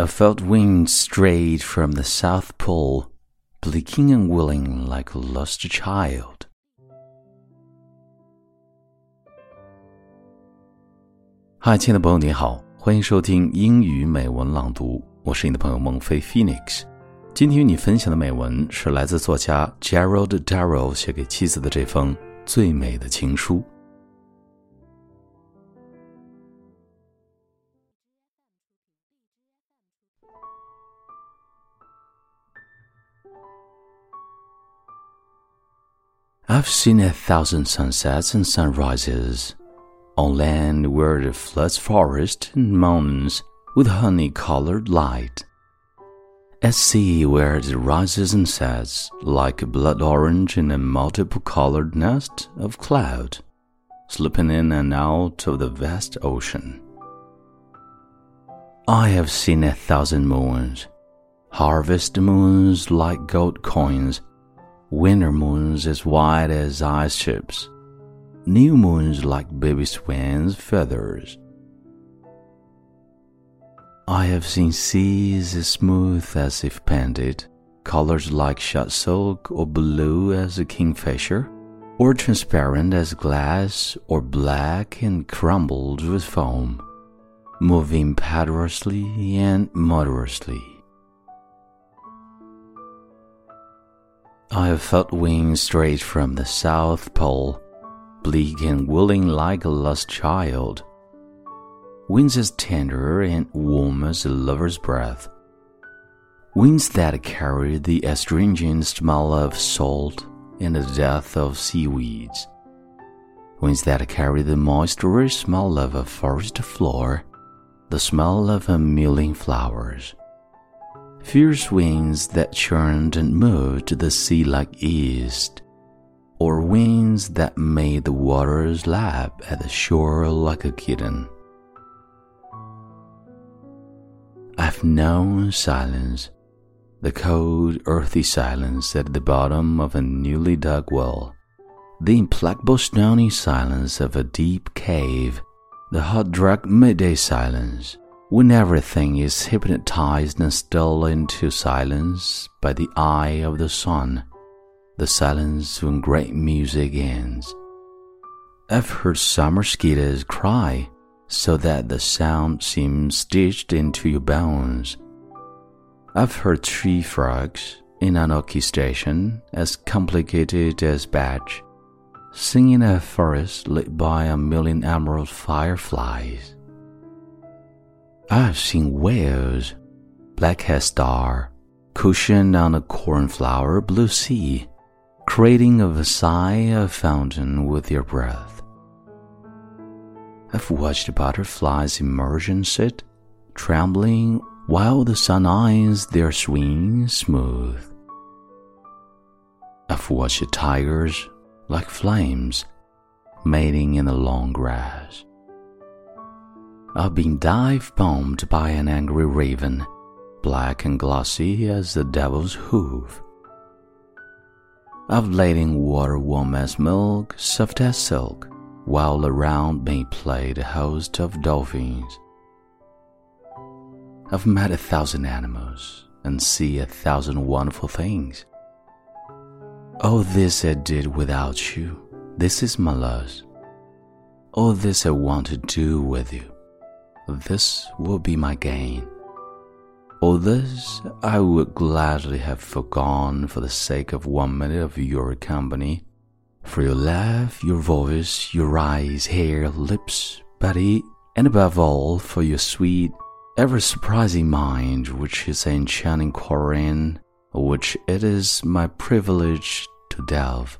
A felt wind strayed from the South Pole, blinking and willing like a lost child. 嗨，亲爱的朋友，你好，欢迎收听英语美文朗读，我是你的朋友孟非 Phoenix。今天与你分享的美文是来自作家 Gerald Darrow 写给妻子的这封最美的情书。I've seen a thousand sunsets and sunrises on land where the floods forest and mountains with honey colored light. At sea where it rises and sets like a blood orange in a multiple colored nest of cloud, slipping in and out of the vast ocean. I have seen a thousand moons, harvest moons like gold coins. Winter moons as white as ice chips, new moons like baby swans' feathers. I have seen seas as smooth as if painted, colors like shot silk or blue as a kingfisher, or transparent as glass or black and crumbled with foam, moving impetuously and moderately. I have felt wings straight from the South Pole, bleak and willing like a lost child. Winds as tender and warm as a lover's breath. Winds that carry the astringent smell of salt and the death of seaweeds. Winds that carry the moist, moisture smell of a forest floor, the smell of a million flowers fierce winds that churned and moved the sea like east, or winds that made the waters lap at the shore like a kitten. I've known silence, the cold, earthy silence at the bottom of a newly dug well, the implacable stony silence of a deep cave, the hot, dark midday silence when everything is hypnotized and still into silence by the eye of the sun, the silence when great music ends. I've heard some mosquitoes cry so that the sound seems stitched into your bones. I've heard tree frogs in an orchestration as complicated as Bach, singing a forest lit by a million emerald fireflies. I've seen whales, black-head star, cushioned on a cornflower blue sea, creating a Versailles fountain with their breath. I've watched butterflies emerge and sit, trembling while the sun irons their wings smooth. I've watched tigers like flames, mating in the long grass. I've been dive bombed by an angry raven, black and glossy as the devil's hoof. I've in water warm as milk, soft as silk, while around me played a host of dolphins. I've met a thousand animals and see a thousand wonderful things. All this I did without you. This is my loss. All this I want to do with you this will be my gain. All this I would gladly have forgone for the sake of one minute of your company, for your laugh, your voice, your eyes, hair, lips, body, and above all for your sweet, ever surprising mind, which is an enchanting quarry which it is my privilege to delve.